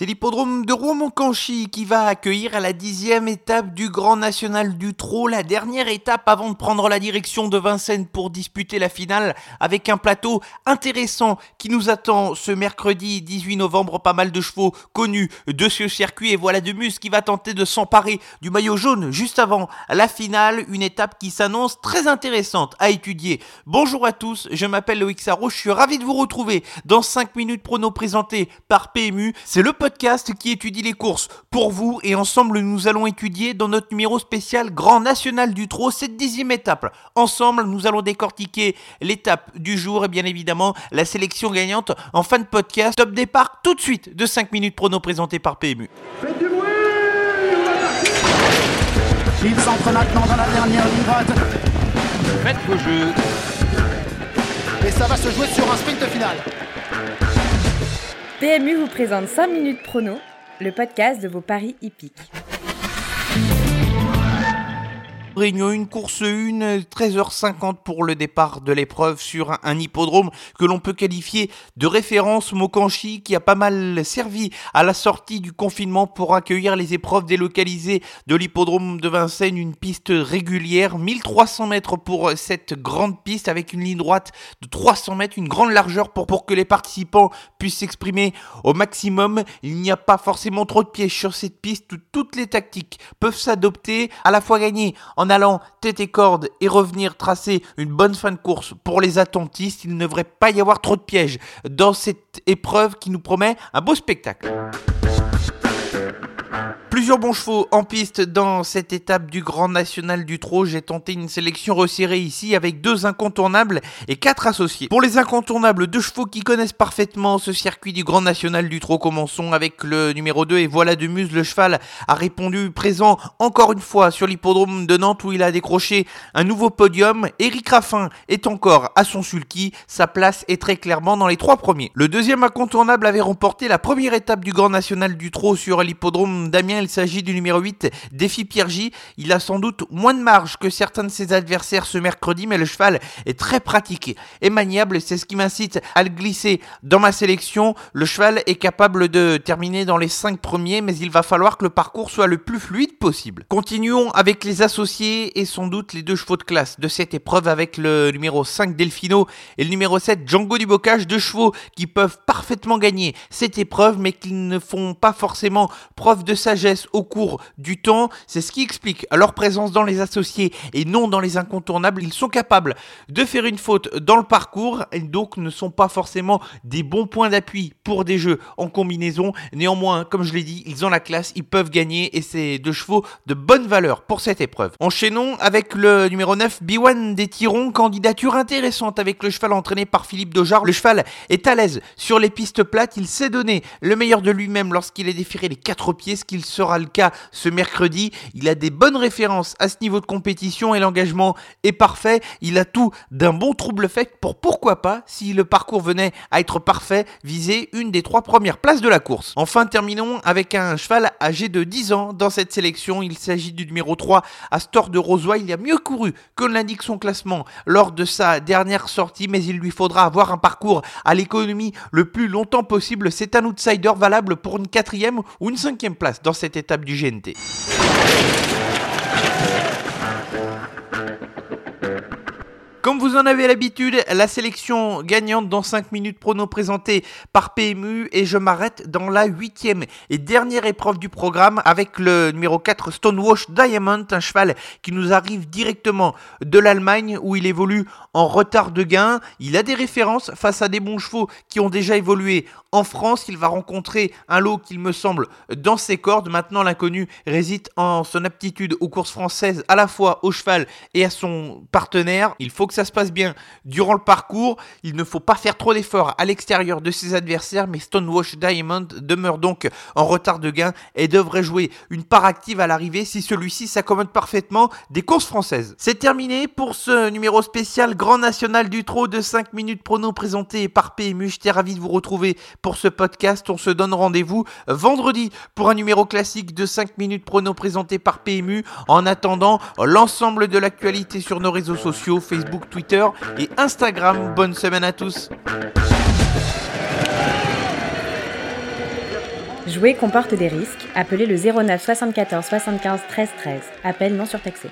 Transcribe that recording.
C'est l'hippodrome de Rouen-Moncanchy qui va accueillir la dixième étape du Grand National du Trot, la dernière étape avant de prendre la direction de Vincennes pour disputer la finale avec un plateau intéressant qui nous attend ce mercredi 18 novembre. Pas mal de chevaux connus de ce circuit et voilà de Mus qui va tenter de s'emparer du maillot jaune juste avant la finale, une étape qui s'annonce très intéressante à étudier. Bonjour à tous, je m'appelle Loïc Sarro, je suis ravi de vous retrouver dans 5 minutes prono présenté par PMU. C'est le podcast qui étudie les courses pour vous et ensemble nous allons étudier dans notre numéro spécial Grand National du Trot cette dixième étape. Ensemble nous allons décortiquer l'étape du jour et bien évidemment la sélection gagnante en fin de podcast. Top départ tout de suite de 5 minutes prono présenté par PMU. Faites du bruit Il s'entre maintenant dans la dernière ligne droite. Faites vos jeux. Et ça va se jouer sur un sprint final. PMU vous présente 5 minutes prono, le podcast de vos paris hippiques. Réunion 1, course 1, 13h50 pour le départ de l'épreuve sur un, hippodrome que l'on peut qualifier de référence. Mokanchi qui a pas mal servi à la sortie du confinement pour accueillir les épreuves délocalisées de l'hippodrome de Vincennes, une piste régulière, 1300 mètres pour cette grande piste avec une ligne droite de 300 mètres, une grande largeur pour, pour que les participants puissent s'exprimer au maximum. Il n'y a pas forcément trop de pièges sur cette piste, toutes les tactiques peuvent s'adopter, à la fois gagner allant tête et corde et revenir tracer une bonne fin de course pour les attentistes, il ne devrait pas y avoir trop de pièges dans cette épreuve qui nous promet un beau spectacle. Plusieurs bons chevaux en piste dans cette étape du Grand National du Trot. J'ai tenté une sélection resserrée ici avec deux incontournables et quatre associés. Pour les incontournables, deux chevaux qui connaissent parfaitement ce circuit du Grand National du Trot. Commençons avec le numéro 2 et voilà de Muse. Le cheval a répondu présent encore une fois sur l'hippodrome de Nantes où il a décroché un nouveau podium. Eric Raffin est encore à son sulky. Sa place est très clairement dans les trois premiers. Le deuxième incontournable avait remporté la première étape du Grand National du Trot sur l'hippodrome d'Amiens il s'agit du numéro 8, Défi Pierre J. Il a sans doute moins de marge que certains de ses adversaires ce mercredi, mais le cheval est très pratique et maniable. C'est ce qui m'incite à le glisser dans ma sélection. Le cheval est capable de terminer dans les 5 premiers, mais il va falloir que le parcours soit le plus fluide possible. Continuons avec les associés et sans doute les deux chevaux de classe de cette épreuve avec le numéro 5 Delfino et le numéro 7 Django du Bocage, deux chevaux qui peuvent parfaitement gagner cette épreuve, mais qui ne font pas forcément preuve de sagesse au cours du temps. C'est ce qui explique leur présence dans les associés et non dans les incontournables. Ils sont capables de faire une faute dans le parcours et donc ne sont pas forcément des bons points d'appui pour des jeux en combinaison. Néanmoins, comme je l'ai dit, ils ont la classe, ils peuvent gagner et c'est deux chevaux de bonne valeur pour cette épreuve. Enchaînons avec le numéro 9, Biwan des Tirons, candidature intéressante avec le cheval entraîné par Philippe Dojar. Le cheval est à l'aise sur les pistes plates, il s'est donné le meilleur de lui-même lorsqu'il a déféré les quatre pieds, qu'il se sera le cas ce mercredi. Il a des bonnes références à ce niveau de compétition et l'engagement est parfait. Il a tout d'un bon trouble fait pour pourquoi pas, si le parcours venait à être parfait, viser une des trois premières places de la course. Enfin, terminons avec un cheval âgé de 10 ans dans cette sélection. Il s'agit du numéro 3, Astor de Rosoy. Il a mieux couru que l'indique son classement lors de sa dernière sortie, mais il lui faudra avoir un parcours à l'économie le plus longtemps possible. C'est un outsider valable pour une quatrième ou une cinquième place dans cette étape du GNT. Vous en avez l'habitude, la sélection gagnante dans 5 minutes prono présentée par PMU et je m'arrête dans la huitième et dernière épreuve du programme avec le numéro 4 Stonewash Diamond, un cheval qui nous arrive directement de l'Allemagne où il évolue en retard de gain. Il a des références face à des bons chevaux qui ont déjà évolué en France. Il va rencontrer un lot qu'il me semble dans ses cordes. Maintenant l'inconnu réside en son aptitude aux courses françaises à la fois au cheval et à son partenaire. Il faut que ça se passe bien durant le parcours. Il ne faut pas faire trop d'efforts à l'extérieur de ses adversaires, mais Stonewash Diamond demeure donc en retard de gain et devrait jouer une part active à l'arrivée si celui-ci s'accommode parfaitement des courses françaises. C'est terminé pour ce numéro spécial Grand National du Trot de 5 minutes prono présenté par PMU. J'étais ravi de vous retrouver pour ce podcast. On se donne rendez-vous vendredi pour un numéro classique de 5 minutes prono présenté par PMU. En attendant, l'ensemble de l'actualité sur nos réseaux sociaux, Facebook, Et Instagram. Bonne semaine à tous. Jouer comporte des risques. Appelez le 09 74 75 13 13. Appel non surtaxé.